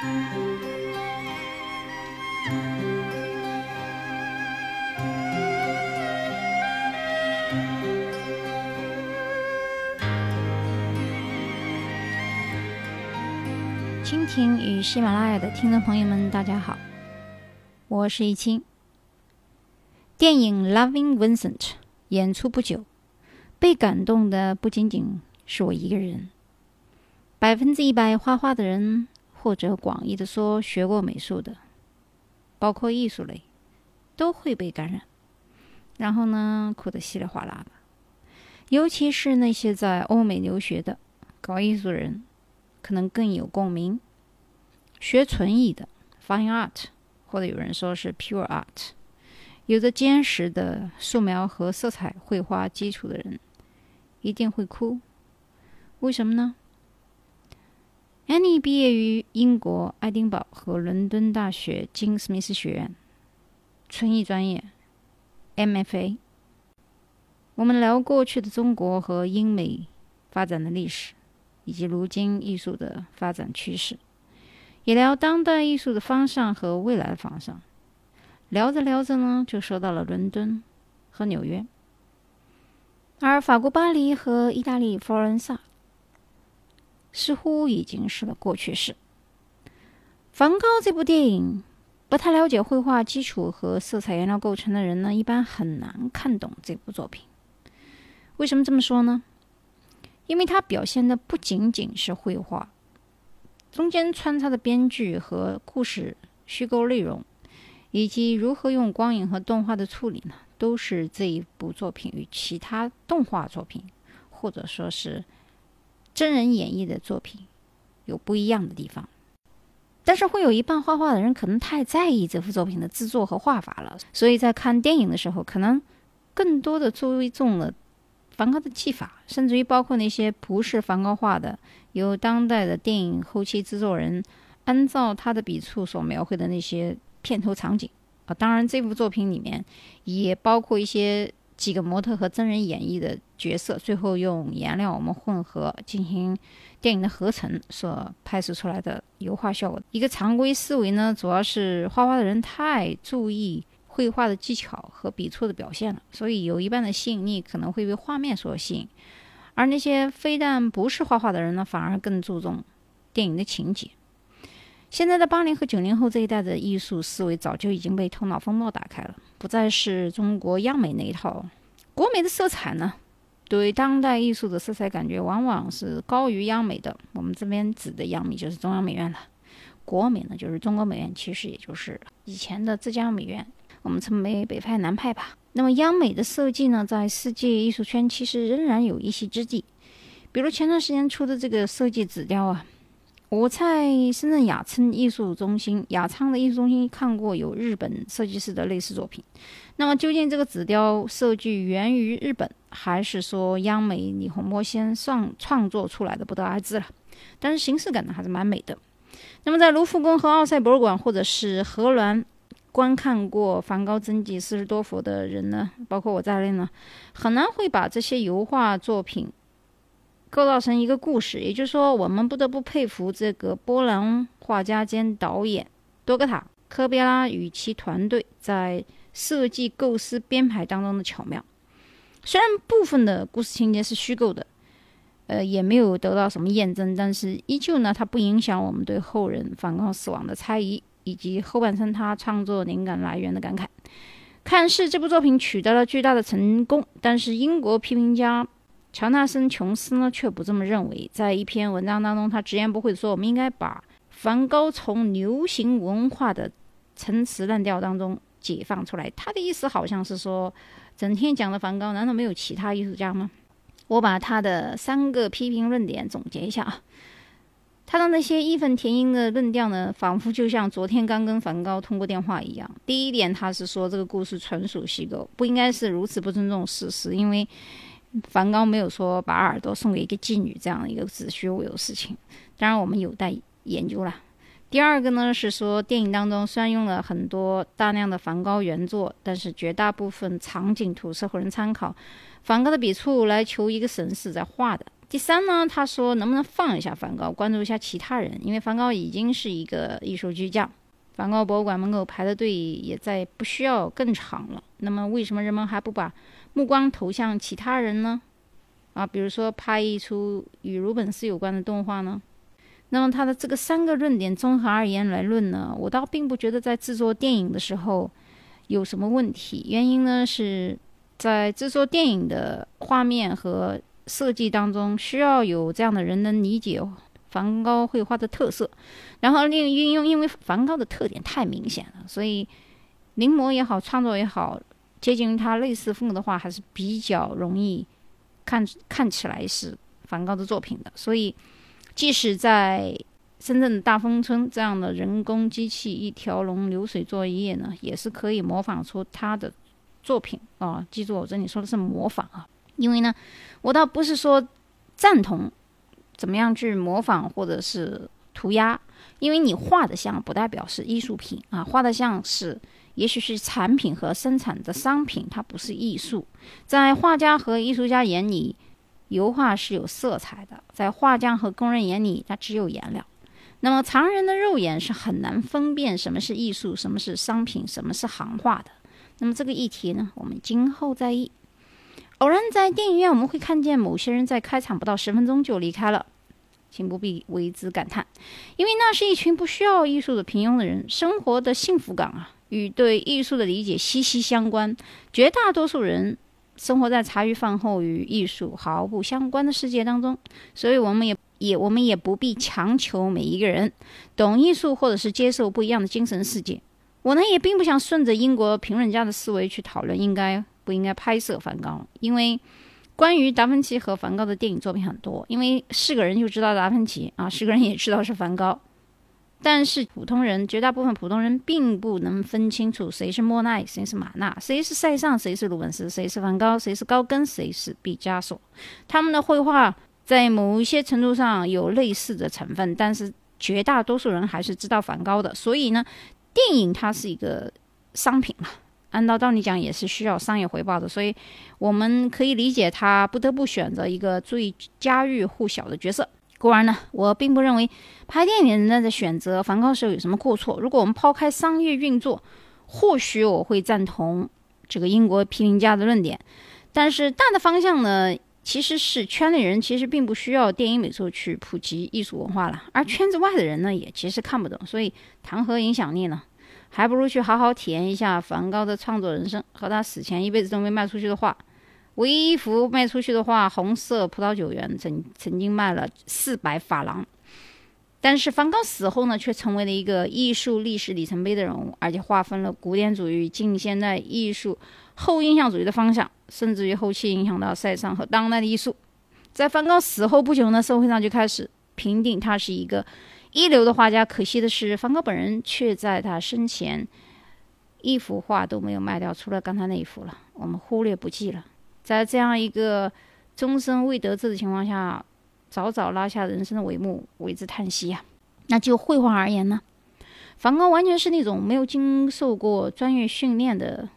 蜻蜓与喜马拉雅的听众朋友们，大家好，我是易清。电影《Loving Vincent》演出不久，被感动的不仅仅是我一个人，百分之一百画画的人，或者广义的说学过美术的，包括艺术类，都会被感染，然后呢，哭得稀里哗啦的。尤其是那些在欧美留学的搞艺术人。可能更有共鸣。学纯艺的 （fine art） 或者有人说是 pure art，有着坚实的素描和色彩绘画基础的人，一定会哭。为什么呢？Annie 毕业于英国爱丁堡和伦敦大学金斯密斯学院，纯艺专业 （MFA）。我们聊过去的中国和英美发展的历史。以及如今艺术的发展趋势，也聊当代艺术的方向和未来的方向。聊着聊着呢，就说到了伦敦和纽约，而法国巴黎和意大利佛罗伦萨似乎已经是了过去式。梵高这部电影，不太了解绘画基础和色彩颜料构成的人呢，一般很难看懂这部作品。为什么这么说呢？因为它表现的不仅仅是绘画，中间穿插的编剧和故事虚构内容，以及如何用光影和动画的处理呢，都是这一部作品与其他动画作品或者说是真人演绎的作品有不一样的地方。但是会有一半画画的人可能太在意这幅作品的制作和画法了，所以在看电影的时候，可能更多的注重了。梵高的技法，甚至于包括那些不是梵高画的，由当代的电影后期制作人按照他的笔触所描绘的那些片头场景啊，当然这部作品里面也包括一些几个模特和真人演绎的角色，最后用颜料我们混合进行电影的合成所拍摄出来的油画效果。一个常规思维呢，主要是画画的人太注意。绘画的技巧和笔触的表现了，所以有一半的吸引力可能会被画面所吸引，而那些非但不是画画的人呢，反而更注重电影的情节。现在的八零和九零后这一代的艺术思维早就已经被头脑风暴打开了，不再是中国央美那一套。国美的色彩呢，对当代艺术的色彩感觉往往是高于央美的。我们这边指的央美就是中央美院了，国美呢就是中国美院，其实也就是以前的浙江美院。我们称为北派南派吧。那么央美的设计呢，在世界艺术圈其实仍然有一席之地。比如前段时间出的这个设计纸雕啊，我在深圳雅昌艺术中心、雅昌的艺术中心看过有日本设计师的类似作品。那么究竟这个纸雕设计源于日本，还是说央美李洪波先创创作出来的，不得而知了。但是形式感呢，还是蛮美的。那么在卢浮宫和奥赛博物馆，或者是荷兰。观看过梵高真迹四十多幅的人呢，包括我在内呢，很难会把这些油画作品构造成一个故事。也就是说，我们不得不佩服这个波兰画家兼导演多格塔·科别拉与其团队在设计构思编排当中的巧妙。虽然部分的故事情节是虚构的，呃，也没有得到什么验证，但是依旧呢，它不影响我们对后人梵高死亡的猜疑。以及后半生他创作灵感来源的感慨，看似这部作品取得了巨大的成功，但是英国批评家乔纳森·琼斯呢却不这么认为。在一篇文章当中，他直言不讳说：“我们应该把梵高从流行文化的陈词滥调当中解放出来。”他的意思好像是说，整天讲的梵高，难道没有其他艺术家吗？我把他的三个批评论点总结一下啊。他的那些义愤填膺的论调呢，仿佛就像昨天刚跟梵高通过电话一样。第一点，他是说这个故事纯属虚构，不应该是如此不尊重事实，因为梵高没有说把耳朵送给一个妓女这样一个子虚乌有的事情。当然，我们有待研究了。第二个呢，是说电影当中虽然用了很多大量的梵高原作，但是绝大部分场景图是后人参考梵高的笔触来求一个神似在画的。第三呢，他说能不能放一下梵高，关注一下其他人，因为梵高已经是一个艺术巨匠，梵高博物馆门口排的队也在不需要更长了。那么为什么人们还不把目光投向其他人呢？啊，比如说拍一出与鲁本斯有关的动画呢？那么他的这个三个论点综合而言来论呢，我倒并不觉得在制作电影的时候有什么问题。原因呢是在制作电影的画面和设计当中，需要有这样的人能理解梵高绘画的特色，然后另运用，因为梵高的特点太明显了，所以临摹也好，创作也好，接近于他类似风格的话，还是比较容易看看起来是梵高的作品的，所以。即使在深圳的大丰村这样的人工机器一条龙流水作业呢，也是可以模仿出他的作品啊！记住，我这里说的是模仿啊，因为呢，我倒不是说赞同怎么样去模仿或者是涂鸦，因为你画的像不代表是艺术品啊，画的像是也许是产品和生产的商品，它不是艺术，在画家和艺术家眼里。油画是有色彩的，在画匠和工人眼里，它只有颜料。那么常人的肉眼是很难分辨什么是艺术，什么是商品，什么是行话的。那么这个议题呢，我们今后再议。偶然在电影院，我们会看见某些人在开场不到十分钟就离开了，请不必为之感叹，因为那是一群不需要艺术的平庸的人，生活的幸福感啊，与对艺术的理解息息相关。绝大多数人。生活在茶余饭后与艺术毫不相关的世界当中，所以我们也也我们也不必强求每一个人懂艺术或者是接受不一样的精神世界。我呢也并不想顺着英国评论家的思维去讨论应该不应该拍摄梵高，因为关于达芬奇和梵高的电影作品很多，因为是个人就知道达芬奇啊，是个人也知道是梵高。但是普通人，绝大部分普通人并不能分清楚谁是莫奈，谁是马纳，谁是塞尚，谁是鲁本斯，谁是梵高，谁是高更，谁是毕加索。他们的绘画在某一些程度上有类似的成分，但是绝大多数人还是知道梵高的。所以呢，电影它是一个商品嘛，按照道理讲也是需要商业回报的。所以我们可以理解他不得不选择一个最家喻户晓的角色。故而呢，我并不认为拍电影人的选择梵高时候有什么过错。如果我们抛开商业运作，或许我会赞同这个英国批评家的论点。但是大的方向呢，其实是圈内人其实并不需要电影美术去普及艺术文化了，而圈子外的人呢，也其实看不懂。所以谈何影响力呢？还不如去好好体验一下梵高的创作人生和他死前一辈子都没卖出去的画。唯一一幅卖出去的画，《红色葡萄酒园》曾曾经卖了四百法郎。但是梵高死后呢，却成为了一个艺术历史里程碑的人物，而且划分了古典主义近现代艺术后印象主义的方向，甚至于后期影响到塞尚和当代的艺术。在梵高死后不久呢，社会上就开始评定他是一个一流的画家。可惜的是，梵高本人却在他生前一幅画都没有卖掉，除了刚才那一幅了，我们忽略不计了。在这样一个终身未得志的情况下，早早拉下人生的帷幕，为之叹息呀。那就绘画而言呢，梵高完全是那种没有经受过专业训练的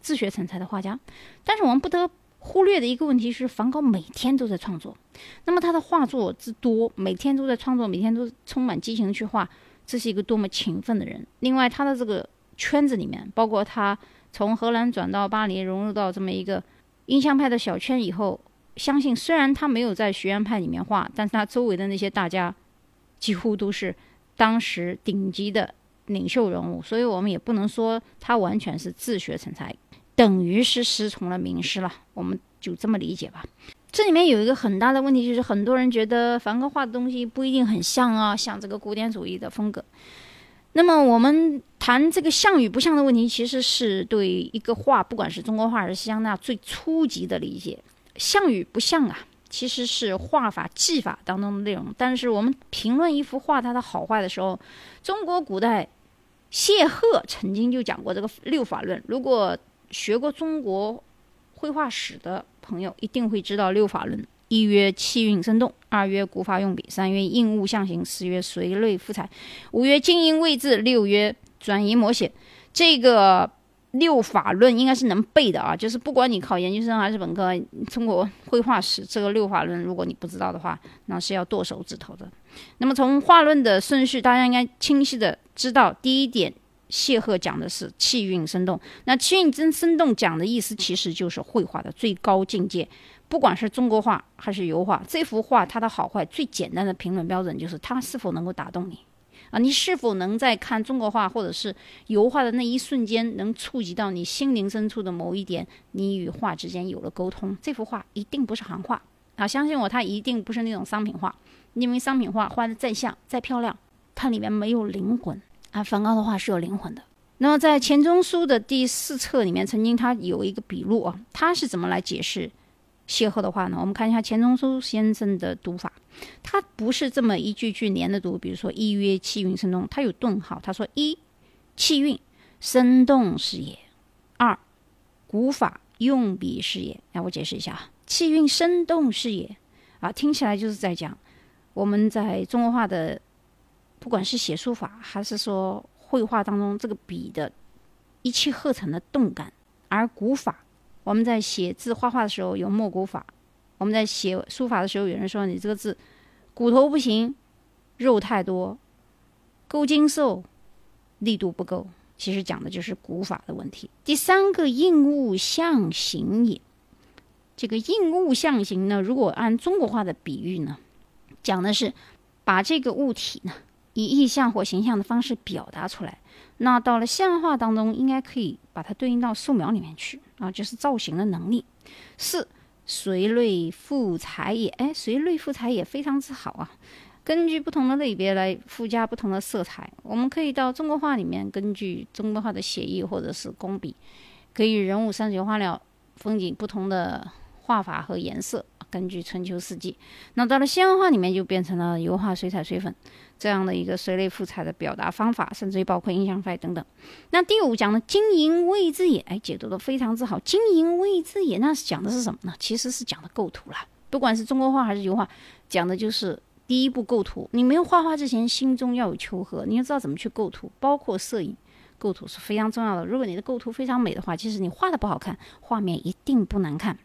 自学成才的画家。但是我们不得忽略的一个问题是，梵高每天都在创作。那么他的画作之多，每天都在创作，每天都充满激情去画，这是一个多么勤奋的人。另外，他的这个圈子里面，包括他从荷兰转到巴黎，融入到这么一个。印象派的小圈以后，相信虽然他没有在学院派里面画，但是他周围的那些大家几乎都是当时顶级的领袖人物，所以我们也不能说他完全是自学成才，等于是师从了名师了。我们就这么理解吧。这里面有一个很大的问题，就是很多人觉得梵高画的东西不一定很像啊，像这个古典主义的风格。那么我们谈这个像与不像的问题，其实是对一个画，不管是中国画还是西洋画，最初级的理解。像与不像啊，其实是画法技法当中的内容。但是我们评论一幅画它的好坏的时候，中国古代谢赫曾经就讲过这个六法论。如果学过中国绘画史的朋友，一定会知道六法论。一曰气韵生动，二曰古法用笔，三曰应物象形，四曰随类赋彩，五曰精英位置，六曰转移摹写。这个六法论应该是能背的啊，就是不管你考研究生还是本科，中国绘画史这个六法论，如果你不知道的话，那是要剁手指头的。那么从画论的顺序，大家应该清晰的知道，第一点，谢赫讲的是气韵生动。那气韵真生动讲的意思，其实就是绘画的最高境界。不管是中国画还是油画，这幅画它的好坏，最简单的评论标准就是它是否能够打动你。啊，你是否能在看中国画或者是油画的那一瞬间，能触及到你心灵深处的某一点？你与画之间有了沟通，这幅画一定不是行画啊！相信我，它一定不是那种商品画，因为商品画画的再像再漂亮，它里面没有灵魂啊。梵高的画是有灵魂的。那么在钱钟书的第四册里面，曾经他有一个笔录啊，他是怎么来解释？邂逅的话呢，我们看一下钱钟书先生的读法，他不是这么一句句连着读。比如说“一曰气韵生动”，他有顿号。他说：“一，气韵生动是也；二，古法用笔是也。”来，我解释一下啊，“气韵生动是也”，啊，听起来就是在讲我们在中国画的，不管是写书法还是说绘画当中，这个笔的一气呵成的动感，而古法。我们在写字画画的时候有墨骨法，我们在写书法的时候，有人说你这个字骨头不行，肉太多，勾筋瘦，力度不够。其实讲的就是古法的问题。第三个应物象形也，这个应物象形呢，如果按中国画的比喻呢，讲的是把这个物体呢以意象或形象的方式表达出来。那到了象画当中，应该可以把它对应到素描里面去啊，就是造型的能力。四随类复材也，哎，随类赋材也非常之好啊。根据不同的类别来附加不同的色彩，我们可以到中国画里面，根据中国画的写意或者是工笔，可以人物、山水、花鸟、风景不同的画法和颜色。根据春秋四季，那到了西洋画里面就变成了油画、水彩、水粉这样的一个随类复彩的表达方法，甚至于包括印象派等等。那第五讲的金银位置也，哎，解读的非常之好。金银位置也，那是讲的是什么呢？其实是讲的构图了。不管是中国画还是油画，讲的就是第一步构图。你没有画画之前，心中要有求和，你要知道怎么去构图，包括摄影构图是非常重要的。如果你的构图非常美的话，其实你画的不好看，画面一定不难看。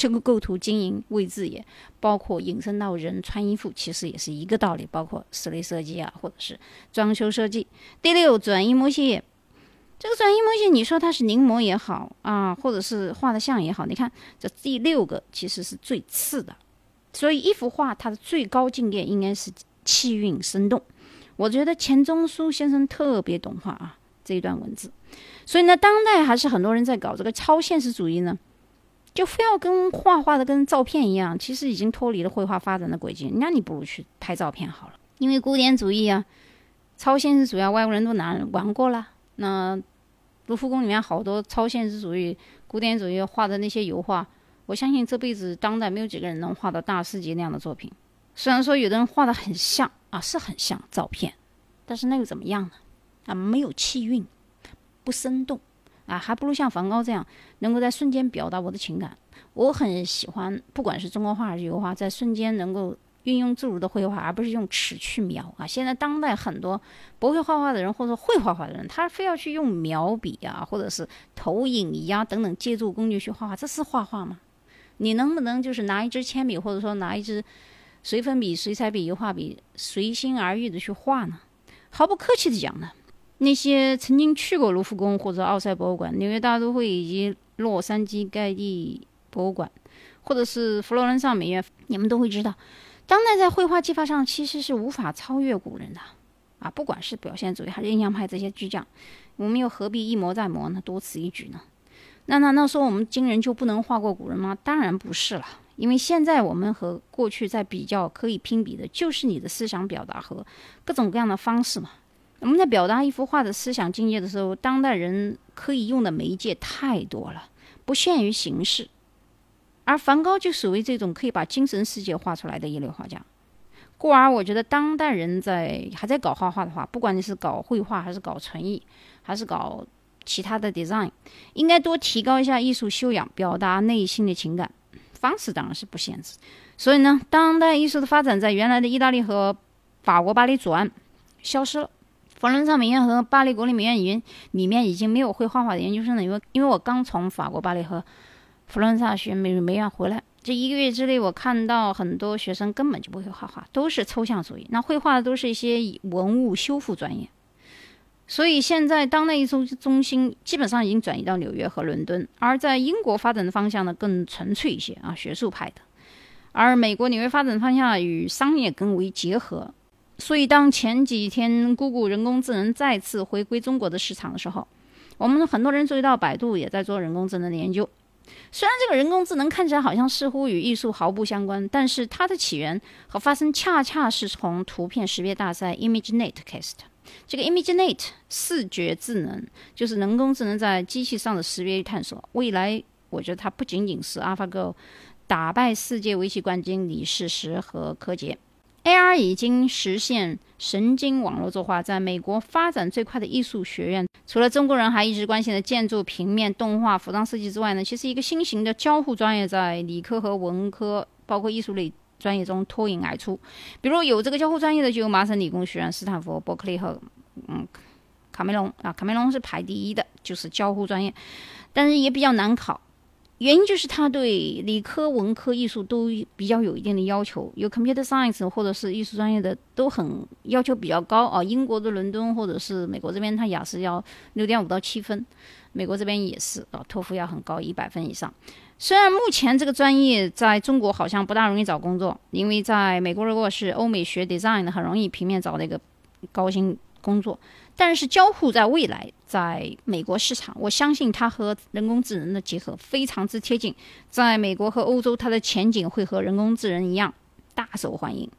这个构图经营位置也包括引申到人穿衣服，其实也是一个道理。包括室内设计啊，或者是装修设计。第六，转移模型。这个转移模型，你说它是临摹也好啊，或者是画的像也好，你看这第六个其实是最次的。所以一幅画它的最高境界应该是气韵生动。我觉得钱钟书先生特别懂画啊这一段文字。所以呢，当代还是很多人在搞这个超现实主义呢。就非要跟画画的跟照片一样，其实已经脱离了绘画发展的轨迹。那你不如去拍照片好了。因为古典主义啊、超现实主义啊，外国人都拿玩过了。那卢浮宫里面好多超现实主义、古典主义画的那些油画，我相信这辈子当代没有几个人能画到大师级那样的作品。虽然说有的人画的很像啊，是很像照片，但是那又怎么样呢？啊，没有气韵，不生动。啊，还不如像梵高这样，能够在瞬间表达我的情感。我很喜欢，不管是中国画还是油画，在瞬间能够运用自如的绘画，而不是用尺去描啊。现在当代很多不会画画的人，或者会画画的人，他非要去用描笔啊，或者是投影仪啊等等借助工具去画画，这是画画吗？你能不能就是拿一支铅笔，或者说拿一支水粉笔、水彩笔、油画笔，随心而欲的去画呢？毫不客气的讲呢。那些曾经去过卢浮宫或者奥赛博物馆、纽约大都会以及洛杉矶盖蒂博物馆，或者是佛罗伦萨美院，你们都会知道，当代在绘画技法上其实是无法超越古人的啊！不管是表现主义还是印象派这些巨匠，我们又何必一模再模呢？多此一举呢？那难道说我们今人就不能画过古人吗？当然不是了，因为现在我们和过去在比较，可以拼比的就是你的思想表达和各种各样的方式嘛。我们在表达一幅画的思想境界的时候，当代人可以用的媒介太多了，不限于形式。而梵高就属于这种可以把精神世界画出来的一流画家。故而，我觉得当代人在还在搞画画的话，不管你是搞绘画，还是搞纯艺，还是搞其他的 design，应该多提高一下艺术修养，表达内心的情感方式当然是不限制。所以呢，当代艺术的发展在原来的意大利和法国巴黎左岸消失了。佛罗伦萨美院和巴黎国立美院已经里面已经没有会画画的研究生了，因为因为我刚从法国巴黎和佛罗伦萨学美美院回来，这一个月之内我看到很多学生根本就不会画画，都是抽象主义，那绘画的都是一些文物修复专业。所以现在当代艺术中心基本上已经转移到纽约和伦敦，而在英国发展的方向呢更纯粹一些啊，学术派的。而美国纽约发展方向与商业更为结合。所以当前几天 Google 人工智能再次回归中国的市场的时候，我们很多人注意到百度也在做人工智能的研究。虽然这个人工智能看起来好像似乎与艺术毫不相关，但是它的起源和发生恰恰是从图片识别大赛 ImageNet 开始的。这个 ImageNet 视觉智能就是人工智能在机器上的识别与探索。未来，我觉得它不仅仅是 AlphaGo 打败世界围棋冠军李世石和柯洁，AR 已经实现神经网络作画。在美国发展最快的艺术学院，除了中国人还一直关心的建筑、平面、动画、服装设计之外呢，其实一个新型的交互专业在理科和文科，包括艺术类。专业中脱颖而出，比如有这个交互专业的就有麻省理工学院、斯坦福、伯克利和嗯卡梅隆啊，卡梅隆是排第一的，就是交互专业，但是也比较难考，原因就是他对理科、文科、艺术都比较有一定的要求，有 computer science 或者是艺术专业的都很要求比较高啊。英国的伦敦或者是美国这边，他雅思要六点五到七分，美国这边也是啊，托福要很高，一百分以上。虽然目前这个专业在中国好像不大容易找工作，因为在美国如果是欧美学 design 的，很容易平面找那个高薪工作。但是交互在未来在美国市场，我相信它和人工智能的结合非常之贴近。在美国和欧洲，它的前景会和人工智能一样大受欢迎。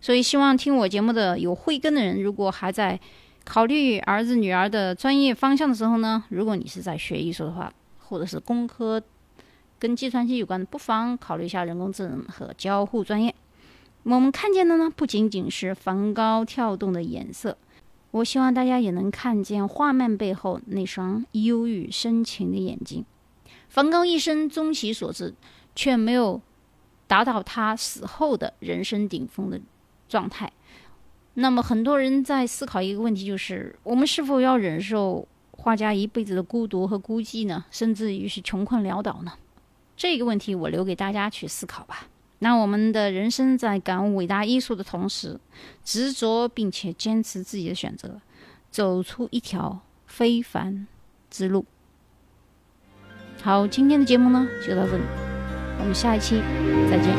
所以希望听我节目的有慧根的人，如果还在考虑儿子女儿的专业方向的时候呢，如果你是在学艺术的话，或者是工科。跟计算机有关的，不妨考虑一下人工智能和交互专业。我们看见的呢，不仅仅是梵高跳动的颜色，我希望大家也能看见画面背后那双忧郁深情的眼睛。梵高一生终其所至，却没有达到他死后的人生顶峰的状态。那么，很多人在思考一个问题，就是我们是否要忍受画家一辈子的孤独和孤寂呢？甚至于是穷困潦倒呢？这个问题我留给大家去思考吧。那我们的人生在感悟伟大艺术的同时，执着并且坚持自己的选择，走出一条非凡之路。好，今天的节目呢就到这里，我们下一期再见。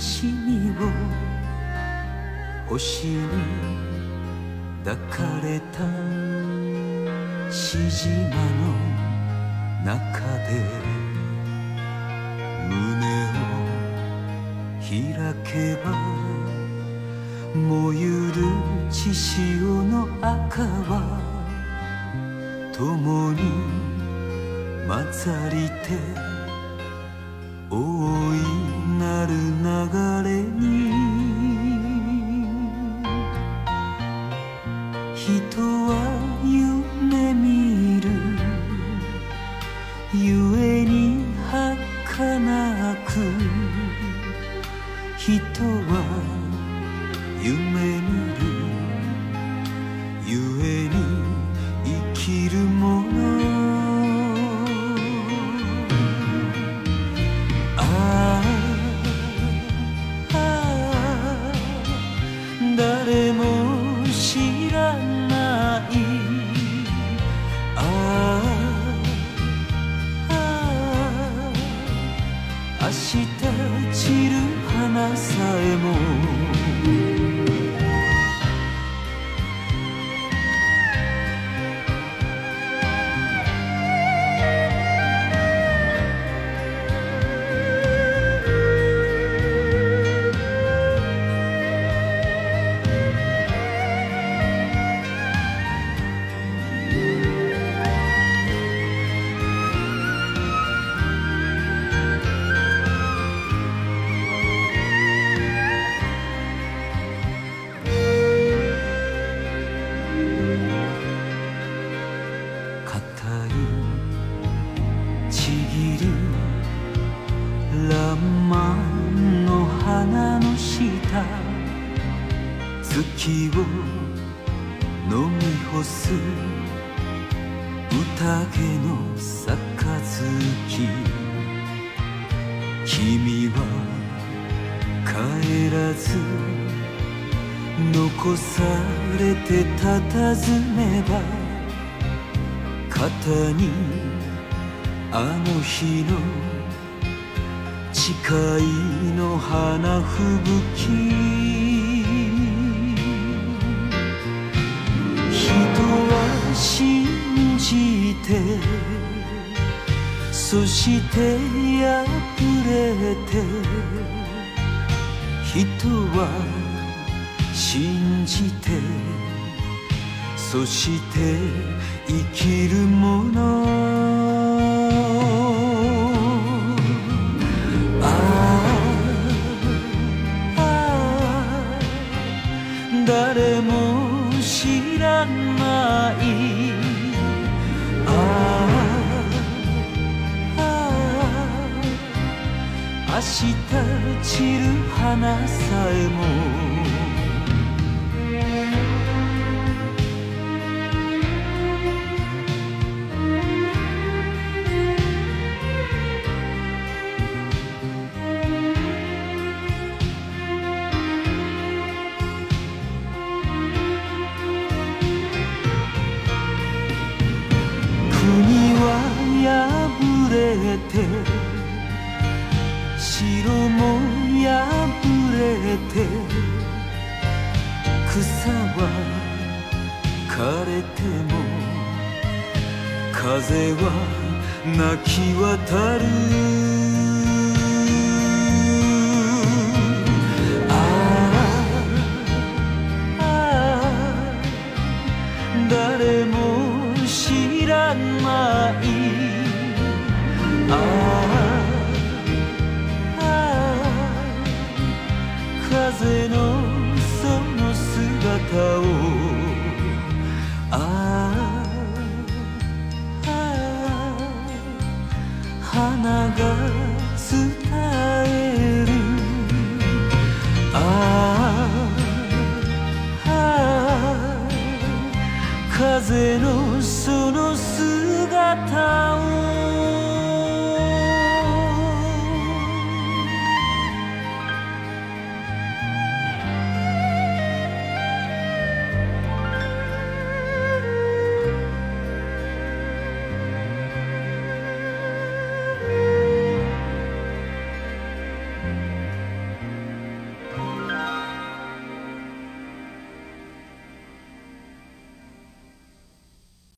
星に抱かれたしじまの中で胸を開けば燃ゆる血潮の赤は共に混ざりて帰らず残されて佇めば肩にあの日の誓いの花吹雪。人は信じてそして破れて人は信じてそして生きるもの。明日散る花さえも。国は破れて城も破れて草は枯れても風は泣き渡る。ああ誰も知らない。ああ風のその姿を。ああ花が